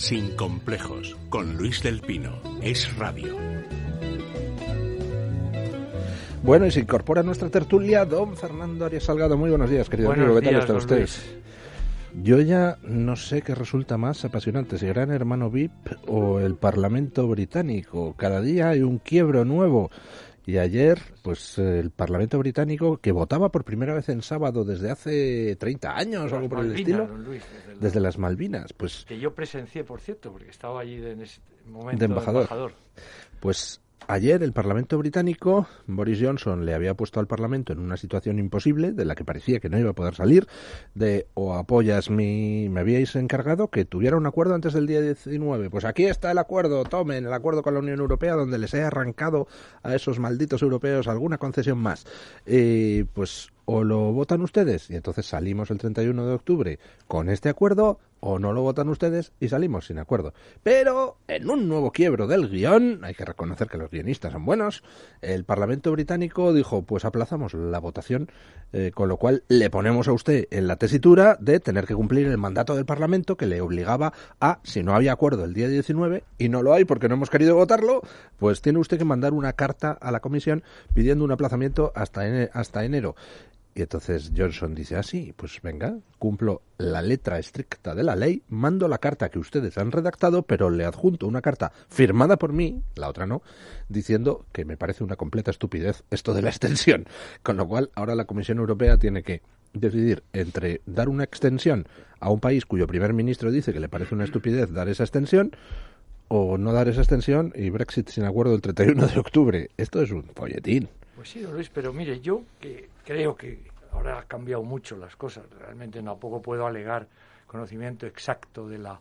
Sin complejos, con Luis del Pino. Es radio. Bueno, y se incorpora a nuestra tertulia don Fernando Arias Salgado. Muy buenos días, querido Buenos amigo. ¿Qué tal días, está don usted? Luis. Yo ya no sé qué resulta más apasionante, si Gran Hermano VIP o el Parlamento Británico. Cada día hay un quiebro nuevo. Y ayer, pues el Parlamento Británico, que votaba por primera vez en sábado desde hace 30 años o algo por el estilo, Luis, desde la- desde las Malvinas, pues Que yo presencié, por cierto, porque estaba allí de- en ese momento De embajador. Pues ayer el Parlamento británico, Boris Johnson le había puesto al Parlamento en una situación imposible, de la que parecía que no iba a poder salir, de o apoyas mi... me habíais encargado que tuviera un acuerdo antes del día 19. Pues aquí está el acuerdo, tomen el acuerdo con la Unión Europea, donde les he arrancado a esos malditos europeos alguna concesión más. Eh, pues o lo votan ustedes y entonces salimos el 31 de octubre con este acuerdo o no lo votan ustedes y salimos sin acuerdo. Pero en un nuevo quiebro del guion, hay que reconocer que los guionistas son buenos, el Parlamento británico dijo pues aplazamos la votación, eh, con lo cual le ponemos a usted en la tesitura de tener que cumplir el mandato del Parlamento que le obligaba a, si no había acuerdo el día 19 y no lo hay porque no hemos querido votarlo, pues tiene usted que mandar una carta a la Comisión pidiendo un aplazamiento hasta, hasta enero. Y entonces Johnson dice así, pues venga, cumplo la letra estricta de la ley, mando la carta que ustedes han redactado, pero le adjunto una carta firmada por mí, la otra no, diciendo que me parece una completa estupidez esto de la extensión. Con lo cual, ahora la Comisión Europea tiene que decidir entre dar una extensión a un país cuyo primer ministro dice que le parece una estupidez dar esa extensión, o no dar esa extensión y Brexit sin acuerdo el 31 de octubre. Esto es un folletín. Pues sí, Luis, pero mire, yo que creo que ahora han cambiado mucho las cosas, realmente tampoco puedo alegar conocimiento exacto de la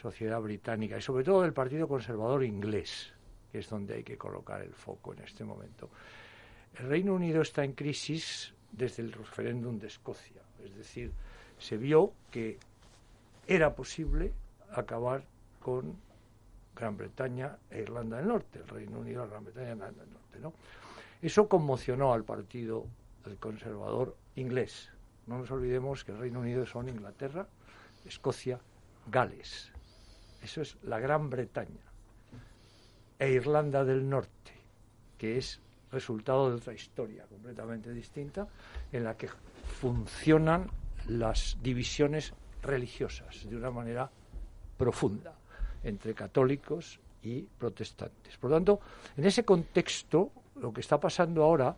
sociedad británica y sobre todo del Partido Conservador inglés, que es donde hay que colocar el foco en este momento. El Reino Unido está en crisis desde el referéndum de Escocia, es decir, se vio que era posible acabar con Gran Bretaña e Irlanda del Norte, el Reino Unido, Gran Bretaña e Irlanda del Norte, ¿no? Eso conmocionó al partido conservador inglés. No nos olvidemos que el Reino Unido son Inglaterra, Escocia, Gales. Eso es la Gran Bretaña. E Irlanda del Norte, que es resultado de otra historia completamente distinta, en la que funcionan las divisiones religiosas de una manera profunda entre católicos y protestantes. Por lo tanto, en ese contexto, lo que está pasando ahora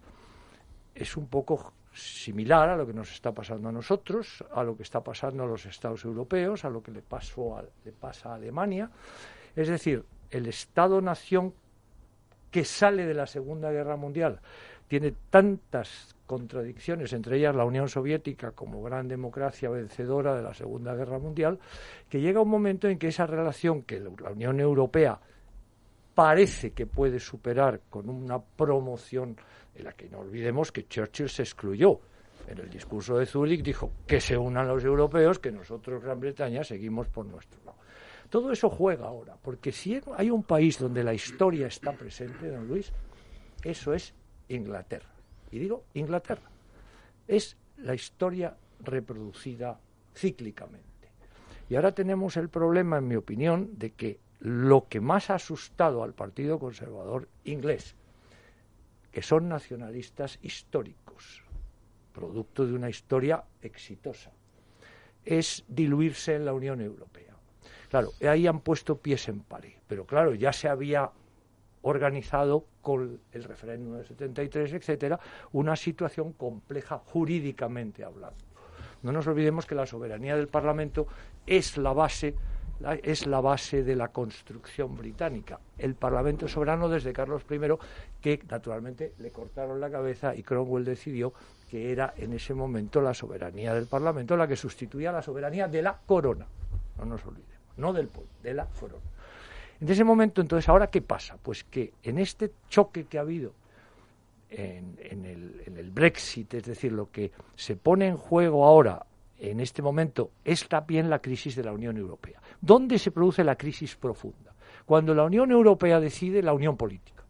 es un poco similar a lo que nos está pasando a nosotros, a lo que está pasando a los Estados europeos, a lo que le, pasó le pasa a Alemania. Es decir, el Estado-nación que sale de la Segunda Guerra Mundial tiene tantas contradicciones, entre ellas la Unión Soviética como gran democracia vencedora de la Segunda Guerra Mundial, que llega un momento en que esa relación que la Unión Europea parece que puede superar con una promoción en la que no olvidemos que Churchill se excluyó. En el discurso de Zúrich dijo que se unan los europeos, que nosotros, Gran Bretaña, seguimos por nuestro lado. Todo eso juega ahora, porque si hay un país donde la historia está presente, don Luis, eso es Inglaterra. Y digo Inglaterra. Es la historia reproducida cíclicamente. Y ahora tenemos el problema, en mi opinión, de que lo que más ha asustado al Partido Conservador inglés, que son nacionalistas históricos, producto de una historia exitosa, es diluirse en la Unión Europea. Claro, ahí han puesto pies en pared, pero claro, ya se había organizado con el referéndum del 73, etcétera, una situación compleja jurídicamente hablando. No nos olvidemos que la soberanía del Parlamento es la base es la base de la construcción británica. El Parlamento soberano desde Carlos I, que naturalmente le cortaron la cabeza y Cromwell decidió que era en ese momento la soberanía del Parlamento la que sustituía la soberanía de la corona. No nos olvidemos, no del pueblo, de la corona. En ese momento, entonces, ¿ahora qué pasa? Pues que en este choque que ha habido en, en el, en el Brexit, es decir, lo que se pone en juego ahora, en este momento, es también la crisis de la Unión Europea. ¿Dónde se produce la crisis profunda? Cuando la Unión Europea decide la unión política.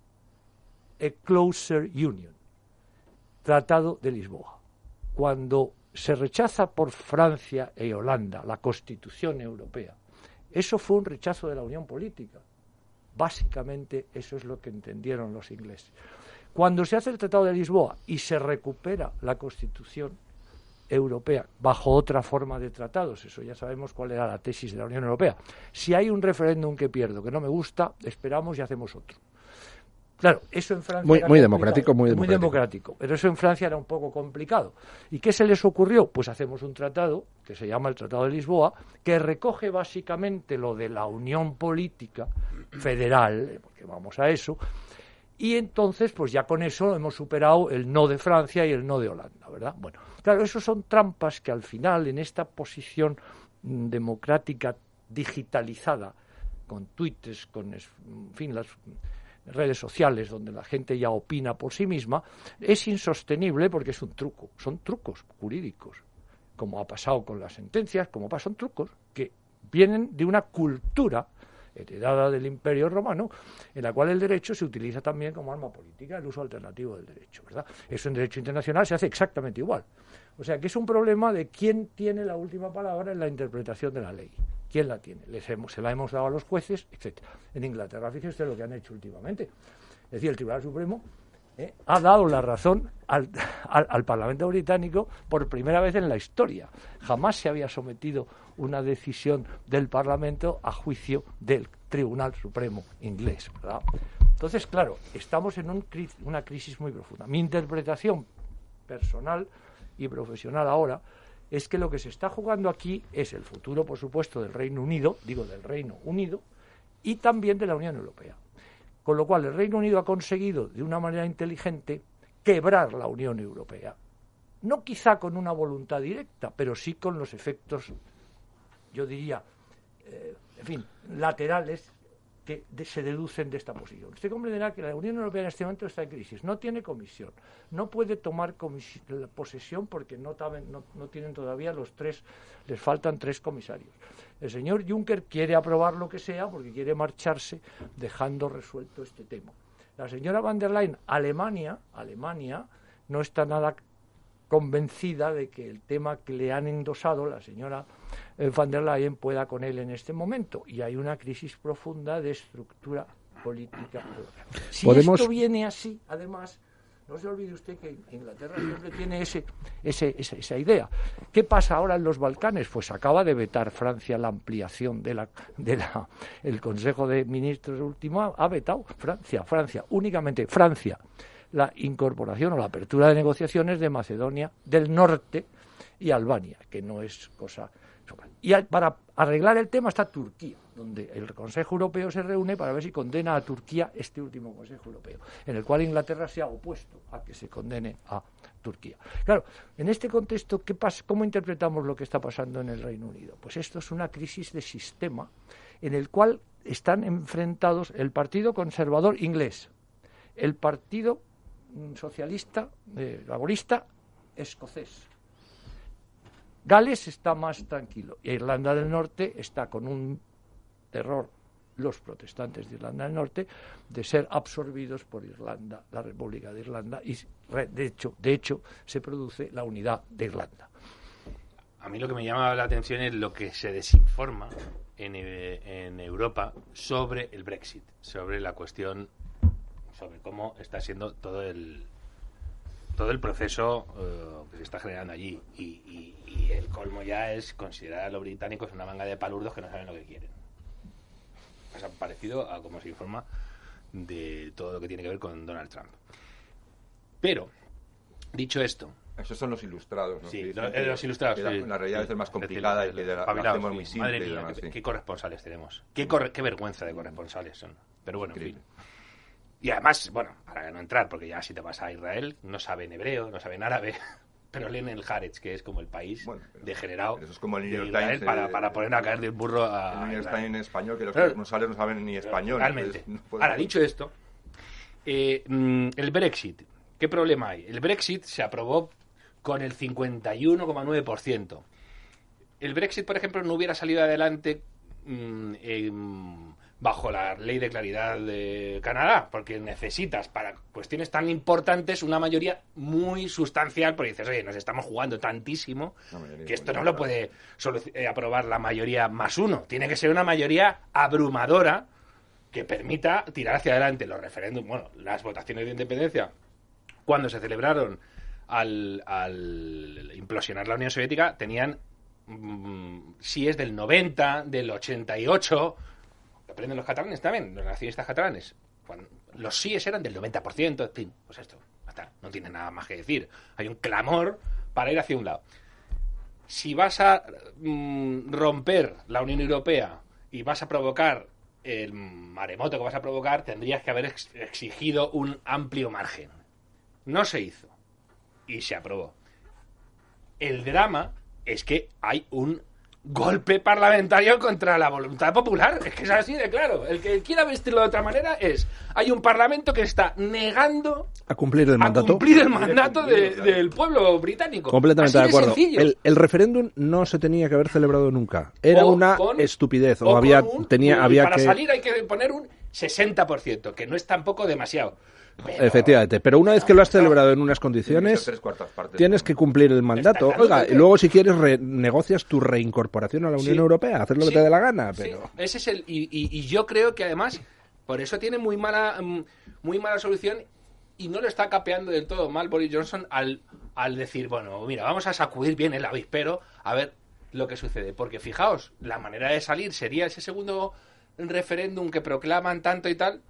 A closer union. Tratado de Lisboa. Cuando se rechaza por Francia e Holanda la Constitución Europea Eso fue un rechazo de la unión política. Básicamente eso es lo que entendieron los ingleses. Cuando se hace el Tratado de Lisboa y se recupera la Constitución europea bajo otra forma de tratados, eso ya sabemos cuál era la tesis de la Unión Europea. Si hay un referéndum que pierdo, que no me gusta, esperamos y hacemos otro. Claro, eso en Francia. Muy, muy democrático, muy democrático. Muy democrático. Pero eso en Francia era un poco complicado. ¿Y qué se les ocurrió? Pues hacemos un tratado, que se llama el Tratado de Lisboa, que recoge básicamente lo de la unión política federal, porque vamos a eso, y entonces, pues ya con eso hemos superado el no de Francia y el no de Holanda, ¿verdad? Bueno, claro, eso son trampas que al final, en esta posición democrática digitalizada, con tweets, con, fin, las redes sociales donde la gente ya opina por sí misma, es insostenible porque es un truco, son trucos jurídicos, como ha pasado con las sentencias, como pasan trucos que vienen de una cultura heredada del Imperio Romano, en la cual el derecho se utiliza también como arma política, el uso alternativo del derecho, ¿verdad? Eso en derecho internacional se hace exactamente igual. O sea que es un problema de quién tiene la última palabra en la interpretación de la ley. ¿Quién la tiene? Les hemos, se la hemos dado a los jueces, etcétera. En Inglaterra, fíjese lo que han hecho últimamente. Es decir, el Tribunal Supremo eh, ha dado la razón al, al, Parlamento británico por primera vez en la historia. Jamás se había sometido una decisión del Parlamento a juicio del Tribunal Supremo inglés. ¿verdad? Entonces, claro, estamos en un, una crisis muy profunda. Mi interpretación personal y profesional ahora es que lo que se está jugando aquí es el futuro, por supuesto, del Reino Unido, digo del Reino Unido, y también de la Unión Europea. Con lo cual el Reino Unido ha conseguido, de una manera inteligente, quebrar la Unión Europea. No quizá con una voluntad directa, pero sí con los efectos, yo diría, eh, en fin, laterales que se deducen de esta posición. Usted comprenderá que la Unión Europea en este momento está en crisis, no tiene comisión, no puede tomar posesión porque no, no, tienen todavía los tres, les faltan tres comisarios. El señor Juncker quiere aprobar lo que sea porque quiere marcharse dejando resuelto este tema. La señora van der Leyen, Alemania, Alemania no está nada convencida de que el tema que le han endosado la señora eh, van der Leyen pueda con él en este momento. Y hay una crisis profunda de estructura política. Si esto viene así, además, no se olvide usted que Inglaterra siempre tiene ese, esa, idea. ¿Qué pasa ahora en los Balcanes? Pues acaba de vetar Francia la ampliación de la, de la, el Consejo de Ministros último ha vetado Francia, Francia, únicamente Francia la incorporación o la apertura de negociaciones de Macedonia del Norte y Albania, que no es cosa. Y para arreglar el tema está Turquía, donde el Consejo Europeo se reúne para ver si condena a Turquía este último Consejo Europeo, en el cual Inglaterra se ha opuesto a que se condene a Turquía. Claro, en este contexto, ¿qué pasa, ¿cómo interpretamos lo que está pasando en el Reino Unido? Pues esto es una crisis de sistema en el cual están enfrentados el Partido Conservador inglés, el Partido socialista, eh, laborista, escocés. Gales está más tranquilo. Irlanda del Norte está con un terror, los protestantes de Irlanda del Norte, de ser absorbidos por Irlanda, la República de Irlanda, y de hecho, de hecho se produce la unidad de Irlanda. A mí lo que me llama la atención es lo que se desinforma en, eh, en Europa sobre el Brexit, sobre la cuestión sobre cómo está siendo todo el todo el proceso eh, que se está generando allí y, el colmo ya es considerar a los británicos una manga de palurdos que no saben lo que quieren ha parecido a como se informa de todo lo que tiene que ver con Donald Trump pero dicho esto esos son los ilustrados, ¿no? Sí, los, ilustrados. La, realidad es más complicada y que la, hacemos muy simple. Madre mía, qué, corresponsales tenemos. Qué, qué vergüenza de corresponsales son. Pero bueno, en fin. Y además, bueno, para no entrar, porque ya si te vas a Israel, no saben hebreo, no saben árabe, pero leen el Haaretz, que es como el país degenerado eso es como el New York Times, para, eh, para poner a caer del burro a... El New York Times en español, que los responsables no saben ni español. Realmente. Ahora, dicho esto, eh, mm, el Brexit, ¿qué problema hay? El Brexit se aprobó con el 51,9%. El Brexit, por ejemplo, no hubiera salido adelante mm, bajo la ley de claridad de Canadá, porque necesitas para cuestiones tan importantes una mayoría muy sustancial, porque dices, oye, nos estamos jugando tantísimo que esto no lo puede eh, aprobar la mayoría más uno, tiene que ser una mayoría abrumadora que permita tirar hacia adelante los referéndums, bueno, las votaciones de independencia, cuando se celebraron al, al implosionar la Unión Soviética, tenían mm, si es del 90, del 88, aprenden los catalanes también, los nacionalistas catalanes. los síes eran del 90%, en fin, pues esto, hasta, no tiene nada más que decir. Hay un clamor para ir hacia un lado. Si vas a mm, romper la Unión Europea y vas a provocar el maremoto que vas a provocar, tendrías que haber exigido un amplio margen. No se hizo. Y se aprobó. El drama es que hay un golpe parlamentario contra la voluntad popular. Es que es así de claro. El que quiera vestirlo de otra manera es. Hay un parlamento que está negando a cumplir el mandato, cumplir el mandato del pueblo británico. Completamente de acuerdo. el, referéndum no se tenía que haber celebrado nunca. Era una estupidez. O, había, tenía, había para salir hay que poner un 60%, que no es tampoco demasiado. Efectivamente, pero una vez que lo has celebrado en unas condiciones, tienes que cumplir el mandato. Oiga, y luego si quieres negocias tu reincorporación a la Unión Europea, hacer lo que te dé la gana. Pero... Ese es el y, yo creo que además por eso tiene muy mala mm, muy mala solución y no lo está capeando del todo mal Boris Johnson al, al decir, bueno, mira, vamos a sacudir bien el avispero a ver lo que sucede. Porque fijaos, la manera de salir sería ese segundo referéndum que proclaman tanto y tal,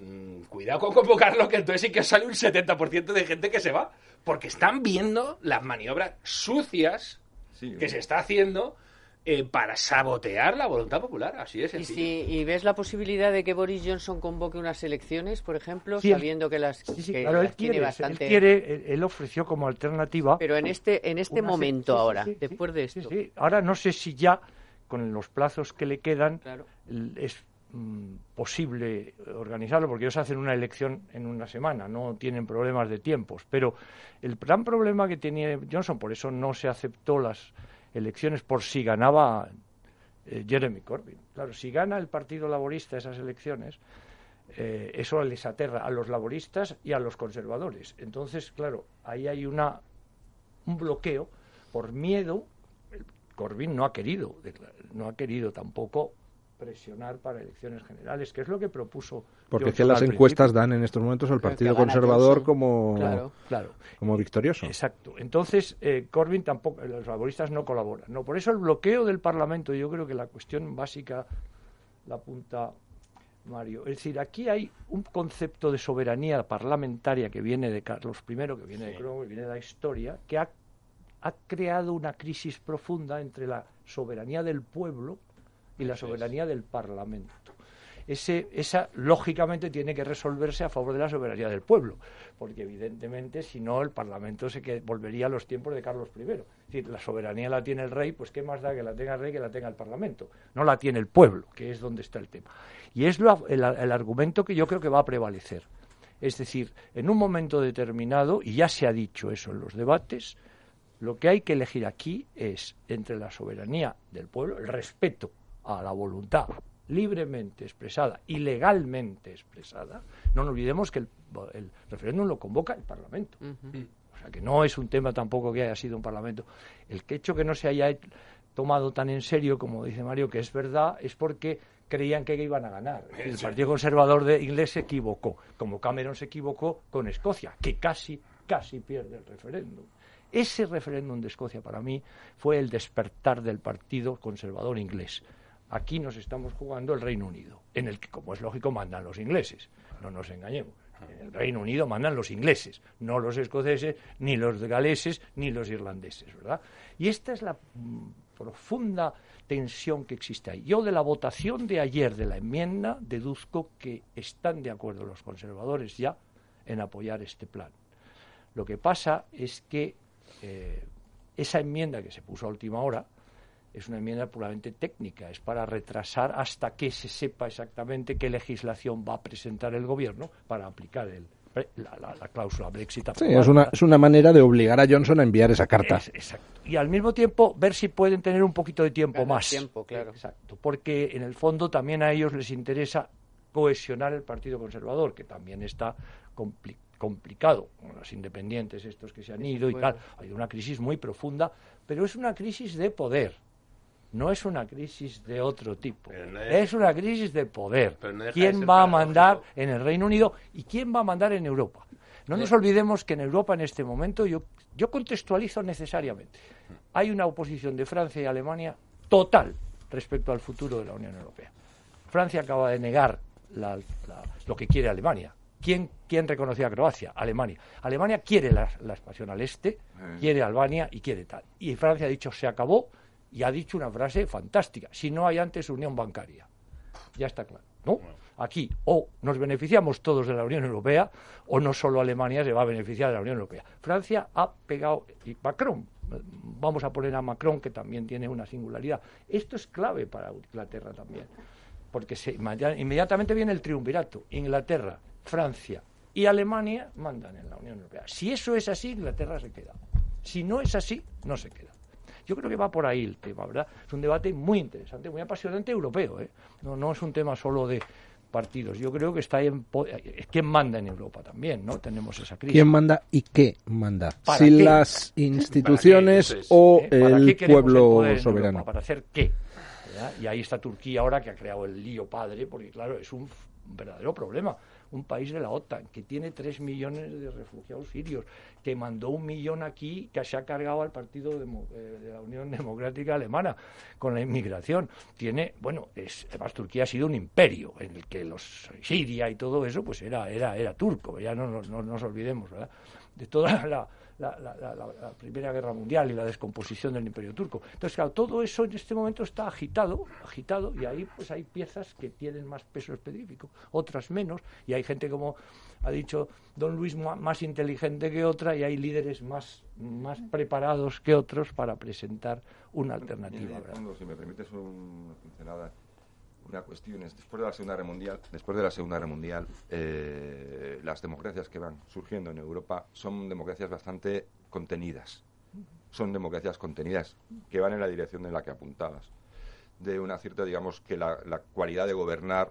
Mm, cuidado con convocarlo, que entonces sí que sale un 70% de gente que se va. Porque están viendo las maniobras sucias que se está haciendo eh, para sabotear la voluntad popular. Así es. ¿Y, si, ¿Y ves la posibilidad de que Boris Johnson convoque unas elecciones, por ejemplo, sabiendo que las, claro, él quiere, bastante... él quiere, él ofreció como alternativa. Pero en este, en este momento ahora, después de esto. Ahora no sé si ya con los plazos que le quedan es Mm, posible organizarlo, porque ellos hacen una elección en una semana, no tienen problemas de tiempos. Pero el gran problema que tenía Johnson, por eso no se aceptó las elecciones por si ganaba eh, Jeremy Corbyn. Claro, si gana el Partido Laborista esas elecciones, eh, eso les aterra a los laboristas y a los conservadores. Entonces, claro, ahí hay una un bloqueo por miedo. Corbyn no ha querido, no ha querido tampoco presionar para elecciones generales, que es lo que propuso. Porque es que las encuestas dan en estos momentos al Partido Conservador como, claro, como victorioso. Exacto. Entonces, eh, Corbyn tampoco, los laboristas no colaboran. No, por eso el bloqueo del Parlamento, yo creo que la cuestión básica la apunta Mario. Es decir, aquí hay un concepto de soberanía parlamentaria que viene de Carlos I, que viene de Cromwell, que viene de la historia, que ha, ha creado una crisis profunda entre la soberanía del pueblo y la soberanía del Parlamento. Ese, esa, lógicamente, tiene que resolverse a favor de la soberanía del pueblo, porque evidentemente, si no, el Parlamento se que volvería a los tiempos de Carlos I. Es decir, la soberanía la tiene el rey, pues qué más da que la tenga el rey que la tenga el Parlamento. No la tiene el pueblo, que es donde está el tema. Y es lo, el, el argumento que yo creo que va a prevalecer. Es decir, en un momento determinado, y ya se ha dicho eso en los debates, lo que hay que elegir aquí es entre la soberanía del pueblo, el respeto a la voluntad libremente expresada y legalmente expresada, no nos olvidemos que el, referéndum lo convoca el Parlamento. O sea, que no es un tema tampoco que haya sido un Parlamento. El que hecho que no se haya tomado tan en serio, como dice Mario, que es verdad, es porque creían que iban a ganar. El Partido Conservador de inglés se equivocó, como Cameron se equivocó con Escocia, que casi, casi pierde el referéndum. Ese referéndum de Escocia para mí fue el despertar del Partido Conservador inglés Aquí nos estamos jugando el Reino Unido, en el que, como es lógico, mandan los ingleses. No nos engañemos. En el Reino Unido mandan los ingleses, no los escoceses, ni los galeses, ni los irlandeses, ¿verdad? Y esta es la mm, profunda tensión que existe ahí. Yo de la votación de ayer de la enmienda deduzco que están de acuerdo los conservadores ya en apoyar este plan. Lo que pasa es que eh, esa enmienda que se puso a última hora, es una enmienda puramente técnica, es para retrasar hasta que se sepa exactamente qué legislación va a presentar el gobierno para aplicar el, la, cláusula Brexit. Sí, es una, es una manera de obligar a Johnson a enviar esa carta. exacto. Y al mismo tiempo ver si pueden tener un poquito de tiempo más. Tiempo, claro. Exacto. Porque en el fondo también a ellos les interesa cohesionar el Partido Conservador, que también está complicado con los independientes estos que se han ido y tal. Hay una crisis muy profunda, pero es una crisis de poder no es una crisis de otro tipo. es... una crisis de poder. ¿Quién va a mandar en el Reino Unido y quién va a mandar en Europa? No nos olvidemos que en Europa en este momento, yo, yo contextualizo necesariamente, hay una oposición de Francia y Alemania total respecto al futuro de la Unión Europea. Francia acaba de negar lo que quiere Alemania. ¿Quién, ¿Quién reconoció a Croacia? Alemania. Alemania quiere la, la expansión al este, eh. quiere Albania y quiere tal. Y Francia ha dicho se acabó, y ha dicho una frase fantástica. Si no hay antes unión bancaria. Ya está claro. ¿no? Aquí o nos beneficiamos todos de la Unión Europea o no solo Alemania se va a beneficiar de la Unión Europea. Francia ha pegado y Macron, vamos a poner a Macron que también tiene una singularidad. Esto es clave para Inglaterra también, porque se, inmediatamente viene el triunvirato. Inglaterra, Francia y Alemania mandan en la Unión Europea. Si eso es así, Inglaterra se queda. Si no es así, no se queda. Yo creo que va por ahí el tema, ¿verdad? Es un debate muy interesante, muy apasionante europeo, ¿eh? No, no es un tema solo de partidos. Yo creo que está en quién manda en Europa también, ¿no? Tenemos esa crisis. ¿Quién manda y qué manda? Si las instituciones o ¿Eh? el pueblo soberano. ¿Para hacer qué? Y ahí está Turquía ahora que ha creado el lío padre, porque claro, es un verdadero problema un país de la OTAN, que tiene tres millones de refugiados sirios, que mandó un millón aquí, que se ha cargado al Partido eh, de la Unión Democrática Alemana con la inmigración. Tiene, bueno, es, además Turquía ha sido un imperio en el que los Siria y todo eso, pues era, era, era turco, ya no, no nos olvidemos, ¿verdad? De toda la la, Primera Guerra Mundial y la descomposición del Imperio Turco. Entonces, claro, todo eso en este momento está agitado, agitado, y ahí pues hay piezas que tienen más peso específico, otras menos, y hay gente como ha dicho don Luis más inteligente que otra y hay líderes más, más preparados que otros para presentar una alternativa. si me permites una pincelada una cuestión es después de la Segunda Guerra Mundial, después de la Segunda Guerra Mundial, eh, las democracias que van surgiendo en Europa son democracias bastante contenidas. Son democracias contenidas que van en la dirección de la que apuntabas. De una cierta, digamos, que la, cualidad de gobernar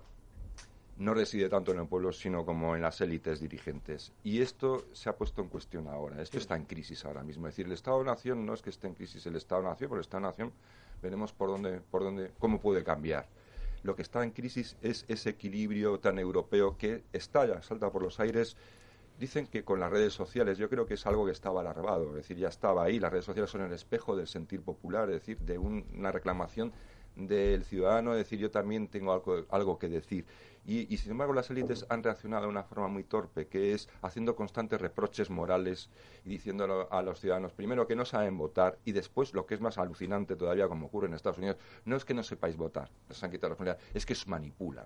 no reside tanto en el pueblo, sino como en las élites dirigentes. Y esto se ha puesto en cuestión ahora. Esto está en crisis ahora mismo. Es decir, el Estado-Nación no es que esté en crisis el Estado-Nación, pero el Estado-Nación veremos por dónde, por dónde, cómo puede cambiar lo que está en crisis es ese equilibrio tan europeo que estalla, salta por los aires. Dicen que con las redes sociales, yo creo que es algo que estaba alargado, es decir, ya estaba ahí, las redes sociales son el espejo del sentir popular, es decir, de una reclamación del ciudadano, decir, yo también tengo algo, algo que decir. Y, sin embargo las élites han reaccionado de una forma muy torpe, que es haciendo constantes reproches morales y diciendo a los ciudadanos, primero que no saben votar y después, lo que es más alucinante todavía, como ocurre en Estados Unidos, no es que no sepáis votar, les han quitado la responsabilidad, es que os manipulan.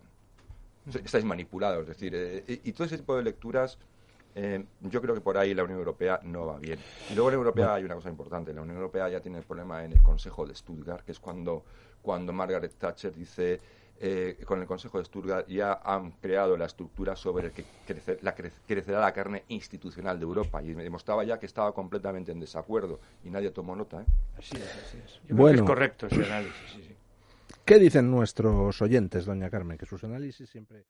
Estáis manipulados, es decir, eh, y todo ese tipo de lecturas eh, yo creo que por ahí la Unión Europea no va bien. Y luego en Unión Europea hay una cosa importante. La Unión Europea ya tiene el problema en el Consejo de Stuttgart, que es cuando, cuando Margaret Thatcher dice eh, con el Consejo de Stuttgart ya han creado la estructura sobre el que la crecerá la carne institucional de Europa y me demostraba ya que estaba completamente en desacuerdo y nadie tomó nota. ¿eh? Así es, así es. bueno, es correcto ese análisis. ¿Qué dicen nuestros oyentes, doña Carmen? Que sus análisis siempre...